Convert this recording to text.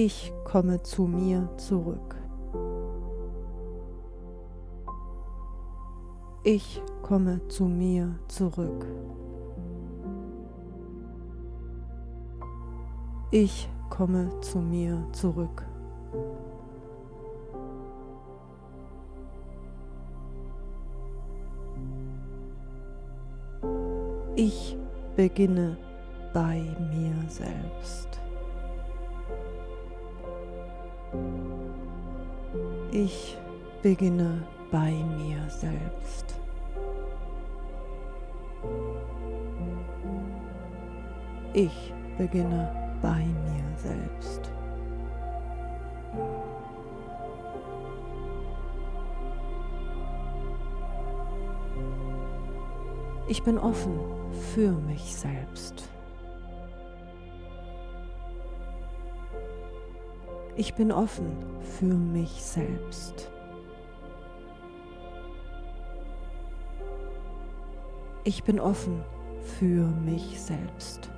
Ich komme zu mir zurück. Ich komme zu mir zurück. Ich komme zu mir zurück. Ich beginne bei mir selbst. Ich beginne bei mir selbst. Ich beginne bei mir selbst. Ich bin offen für mich selbst. Ich bin offen für mich selbst. Ich bin offen für mich selbst.